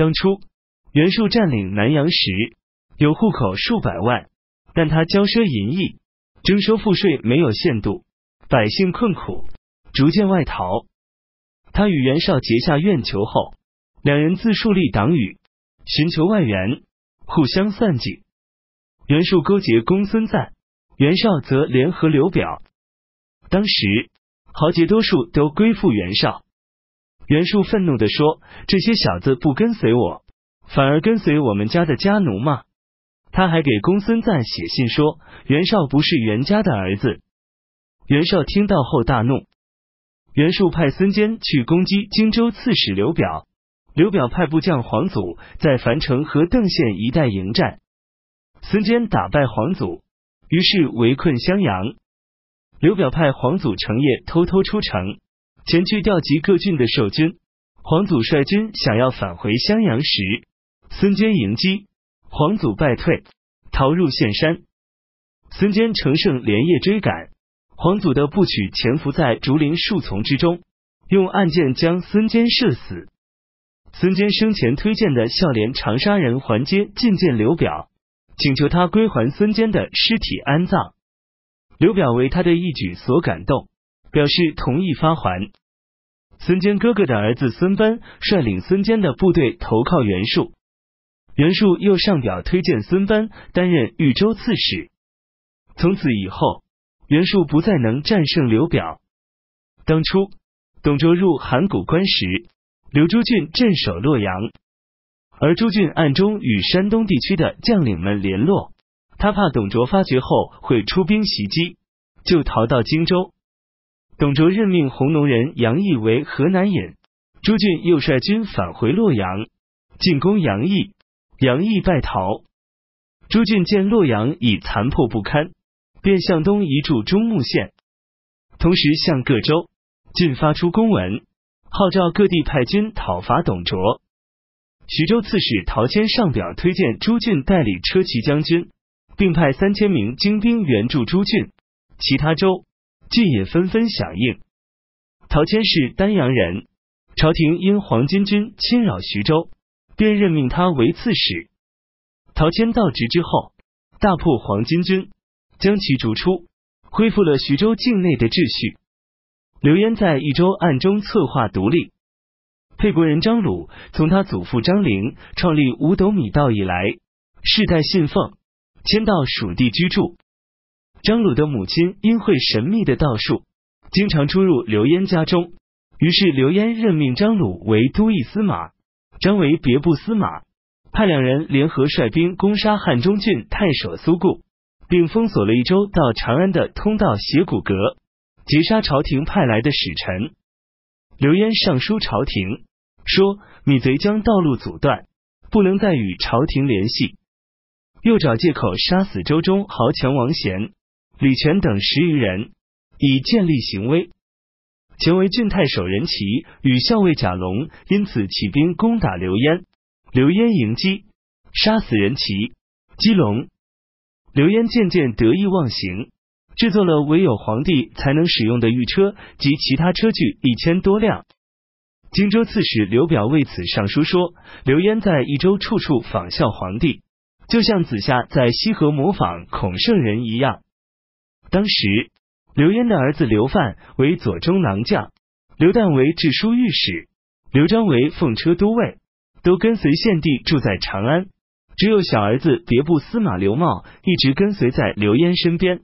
当初袁术占领南阳时，有户口数百万，但他骄奢淫逸，征收赋税没有限度，百姓困苦，逐渐外逃。他与袁绍结下怨仇后，两人自树立党羽，寻求外援，互相算计。袁术勾结公孙瓒，袁绍则联合刘表。当时豪杰多数都归附袁绍。袁术愤怒的说：“这些小子不跟随我，反而跟随我们家的家奴吗？”他还给公孙瓒写信说：“袁绍不是袁家的儿子。”袁绍听到后大怒。袁术派孙坚去攻击荆州刺史刘表，刘表派部将黄祖在樊城和邓县一带迎战，孙坚打败黄祖，于是围困襄阳。刘表派黄祖成夜偷偷出城。前去调集各郡的守军，黄祖率军想要返回襄阳时，孙坚迎击，黄祖败退，逃入岘山。孙坚乘胜连夜追赶，黄祖的部曲潜伏在竹林树丛之中，用暗箭将孙坚射死。孙坚生前推荐的孝廉长沙人桓阶觐见刘表，请求他归还孙坚的尸体安葬。刘表为他的一举所感动。表示同意发还。孙坚哥哥的儿子孙班率领孙坚的部队投靠袁术，袁术又上表推荐孙班担任豫州刺史。从此以后，袁术不再能战胜刘表。当初董卓入函谷关时，刘朱俊镇守洛阳，而朱俊暗中与山东地区的将领们联络，他怕董卓发觉后会出兵袭击，就逃到荆州。董卓任命弘农人杨毅为河南尹，朱俊又率军返回洛阳，进攻杨毅，杨毅败逃。朱俊见洛阳已残破不堪，便向东移驻中牟县，同时向各州郡发出公文，号召各地派军讨伐董卓。徐州刺史陶谦上表推荐朱俊代理车骑将军，并派三千名精兵援助朱俊。其他州。郡也纷纷响应。陶谦是丹阳人，朝廷因黄巾军侵扰徐州，便任命他为刺史。陶谦到职之后，大破黄巾军，将其逐出，恢复了徐州境内的秩序。刘焉在益州暗中策划独立。沛国人张鲁从他祖父张陵创立五斗米道以来，世代信奉，迁到蜀地居住。张鲁的母亲因会神秘的道术，经常出入刘焉家中。于是刘焉任命张鲁为都邑司马，张为别部司马，派两人联合率兵攻杀汉中郡太守苏固，并封锁了一州到长安的通道斜谷阁，截杀朝廷派来的使臣。刘焉上书朝廷，说米贼将道路阻断，不能再与朝廷联系，又找借口杀死周中豪强王贤。李全等十余人，以建立行威。前为郡太守任齐与校尉贾龙，因此起兵攻打刘焉。刘焉迎击，杀死任齐、姬龙。刘焉渐渐得意忘形，制作了唯有皇帝才能使用的御车及其他车具一千多辆。荆州刺史刘表为此上书说：刘焉在益州处处仿效皇帝，就像子夏在西河模仿孔圣人一样。当时，刘焉的儿子刘范为左中郎将，刘旦为治书御史，刘璋为奉车都尉，都跟随献帝住在长安。只有小儿子别部司马刘茂一直跟随在刘焉身边。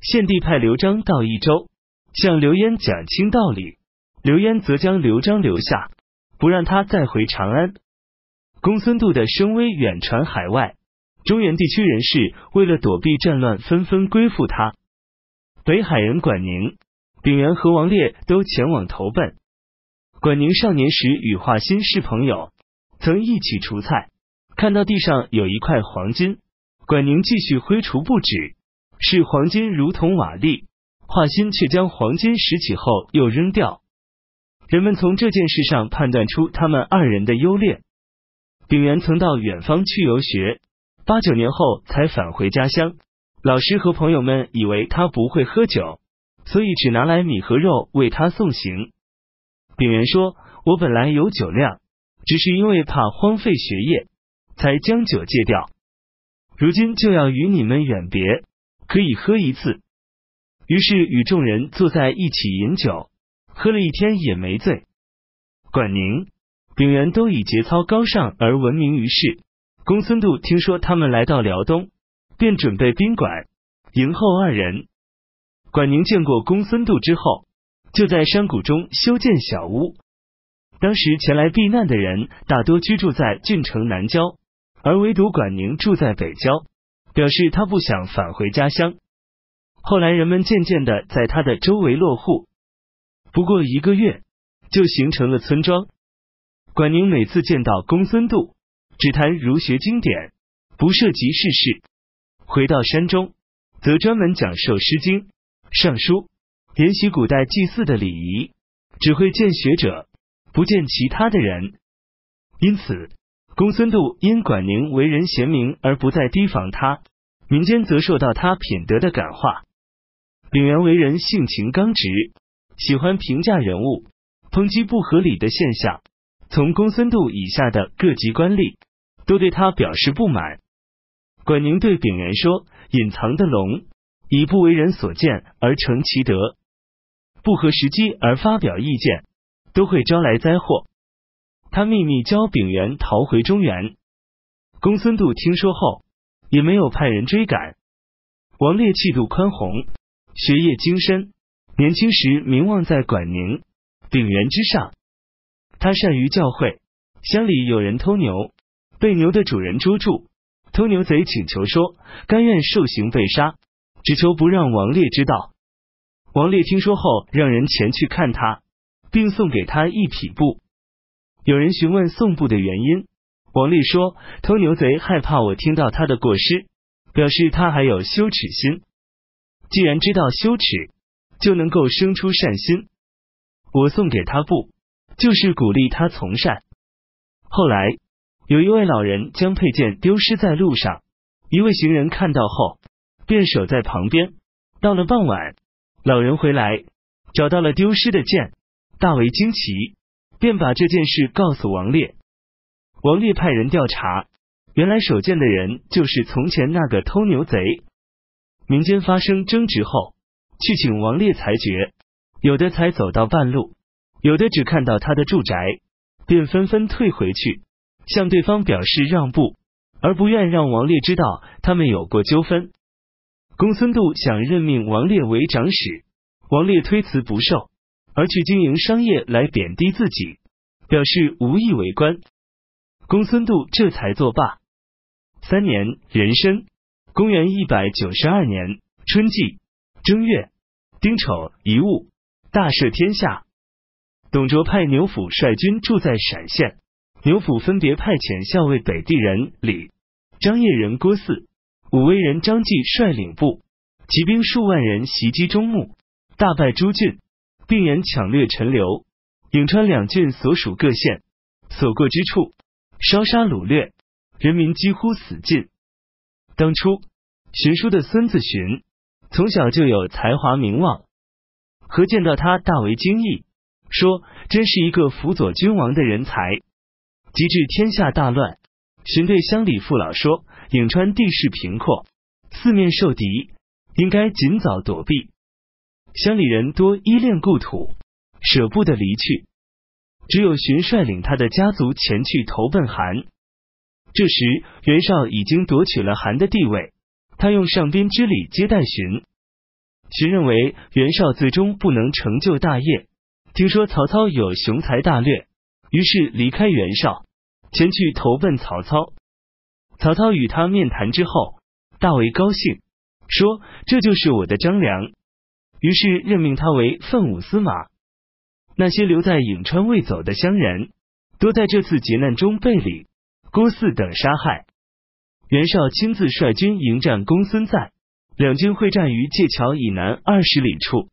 献帝派刘璋到益州，向刘焉讲清道理，刘焉则将刘璋留下，不让他再回长安。公孙度的声威远传海外。中原地区人士为了躲避战乱，纷纷归附他。北海人管宁、丙原和王烈都前往投奔。管宁少年时与华歆是朋友，曾一起除菜，看到地上有一块黄金，管宁继续挥除不止，视黄金如同瓦砾。华歆却将黄金拾起后又扔掉。人们从这件事上判断出他们二人的优劣。丙原曾到远方去游学。八九年后才返回家乡，老师和朋友们以为他不会喝酒，所以只拿来米和肉为他送行。丙原说：“我本来有酒量，只是因为怕荒废学业，才将酒戒掉。如今就要与你们远别，可以喝一次。于是与众人坐在一起饮酒，喝了一天也没醉。管宁、丙原都以节操高尚而闻名于世。公孙度听说他们来到辽东，便准备宾馆迎候二人。管宁见过公孙度之后，就在山谷中修建小屋。当时前来避难的人大多居住在郡城南郊，而唯独管宁住在北郊，表示他不想返回家乡。后来人们渐渐的在他的周围落户，不过一个月就形成了村庄。管宁每次见到公孙度，只谈儒学经典，不涉及世事。回到山中，则专门讲授《诗经》。尚书沿袭古代祭祀的礼仪，只会见学者，不见其他的人。因此，公孙度因管宁为人贤明而不再提防他，民间则受到他品德的感化。丙原为人性情刚直，喜欢评价人物，抨击不合理的现象。从公孙度以下的各级官吏都对他表示不满。管宁对丙元说：“隐藏的龙。”以不为人所见而成其德，不合时机而发表意见，都会招来灾祸。他秘密教丙元逃回中原。公孙度听说后，也没有派人追赶。王烈气度宽宏，学业精深，年轻时名望在管宁、丙元之上。他善于教诲，乡里有人偷牛，被牛的主人捉住，偷牛贼请求说，甘愿受刑被杀。只求不让王烈知道。王烈听说后，让人前去看他，并送给他一匹布。有人询问送布的原因，王烈说：“偷牛贼害怕我听到他的过失，表示他还有羞耻心。既然知道羞耻，就能够生出善心。我送给他布，就是鼓励他从善。”后来，有一位老人将佩剑丢失在路上，一位行人看到后。便守在旁边。到了傍晚，老人回来，找到了丢失的剑，大为惊奇，便把这件事告诉王烈。王烈派人调查，原来守剑的人就是从前那个偷牛贼。民间发生争执后，去请王烈裁决，有的才走到半路，有的只看到他的住宅，便纷纷退回去，向对方表示让步，而不愿让王烈知道他们有过纠纷。公孙度想任命王烈为长史，王烈推辞不受，而去经营商业来贬低自己，表示无意为官。公孙度这才作罢。三年壬申，公元一百九十二年春季正月丁丑一物，大赦天下。董卓派牛辅率军住在陕县，牛辅分别派遣校尉北地人李、张掖人郭汜。武威人张继率领部骑兵数万人袭击中牟，大败朱俊，并沿抢掠陈留、颍川两郡所属各县，所过之处烧杀掳掠，人民几乎死尽。当初荀叔的孙子荀，从小就有才华名望，何见到他大为惊异，说：“真是一个辅佐君王的人才。”及至天下大乱，荀对乡里父老说。颍川地势平阔，四面受敌，应该尽早躲避。乡里人多依恋故土，舍不得离去，只有荀率领他的家族前去投奔韩。这时袁绍已经夺取了韩的地位，他用上宾之礼接待荀。荀认为袁绍最终不能成就大业，听说曹操有雄才大略，于是离开袁绍，前去投奔曹操。曹操与他面谈之后，大为高兴，说：“这就是我的张良。”于是任命他为奋武司马。那些留在颍川未走的乡人，都在这次劫难中被李、郭汜等杀害。袁绍亲自率军迎战公孙瓒，两军会战于界桥以南二十里处。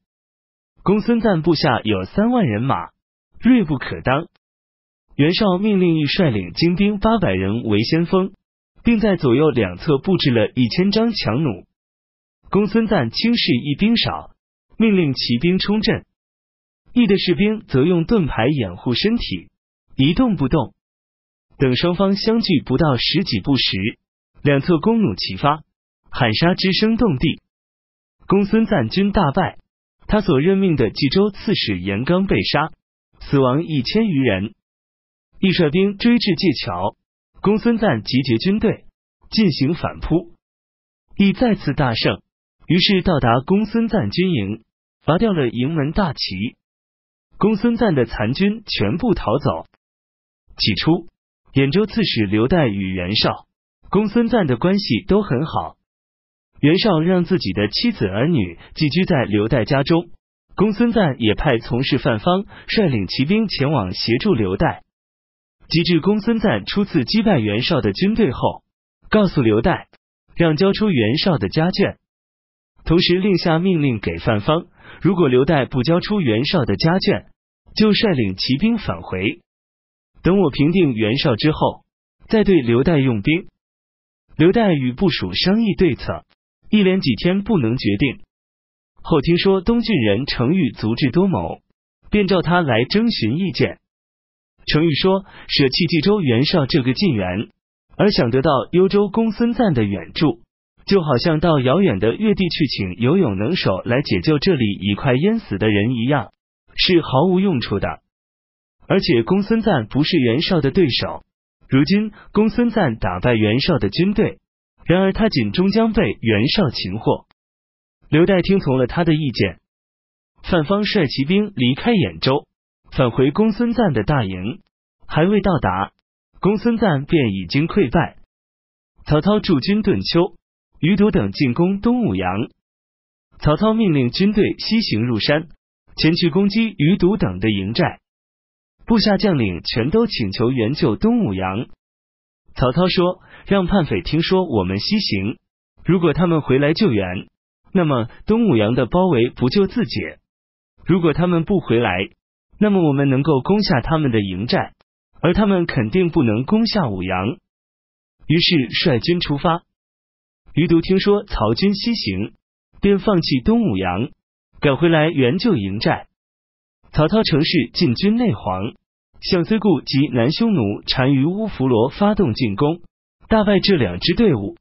公孙瓒部下有三万人马，锐不可当。袁绍命令欲率领精兵八百人为先锋。并在左右两侧布置了一千张强弩。公孙瓒轻视一兵少，命令骑兵冲阵，翼的士兵则用盾牌掩护身体，一动不动。等双方相距不到十几步时，两侧弓弩齐发，喊杀之声动地。公孙瓒军大败，他所任命的冀州刺史严纲被杀，死亡一千余人。亦率兵追至界桥，公孙瓒集结军队进行反扑，亦再次大胜。于是到达公孙瓒军营，拔掉了营门大旗。公孙瓒的残军全部逃走。起初，兖州刺史刘岱与袁绍、公孙瓒的关系都很好。袁绍让自己的妻子儿女寄居在刘岱家中，公孙瓒也派从事范方率领骑兵前往协助刘岱。及至公孙瓒初次击败袁绍的军队后，告诉刘岱让交出袁绍的家眷，同时另下命令给范方，如果刘岱不交出袁绍的家眷，就率领骑兵返回。等我平定袁绍之后，再对刘岱用兵。刘岱与部属商议对策。一连几天不能决定，后听说东郡人程昱足智多谋，便召他来征询意见。程昱说：“舍弃冀州袁绍这个近缘，而想得到幽州公孙瓒的援助，就好像到遥远的越地去请游泳能手来解救这里已快淹死的人一样，是毫无用处的。而且公孙瓒不是袁绍的对手，如今公孙瓒打败袁绍的军队。”然而他仅终将被袁绍擒获。刘岱听从了他的意见，范方率骑兵离开兖州，返回公孙瓒的大营，还未到达，公孙瓒便已经溃败。曹操驻军顿丘、余堵等进攻东武阳，曹操命令军队西行入山，前去攻击余堵等的营寨。部下将领全都请求援救东武阳。曹操说：“让叛匪听说我们西行，如果他们回来救援，那么东武阳的包围不就自解；如果他们不回来，那么我们能够攻下他们的营寨，而他们肯定不能攻下武阳。”于是率军出发。余独听说曹军西行，便放弃东武阳，赶回来援救营寨。曹操乘势进军内黄。向睢固及南匈奴单于乌弗罗发动进攻，大败这两支队伍。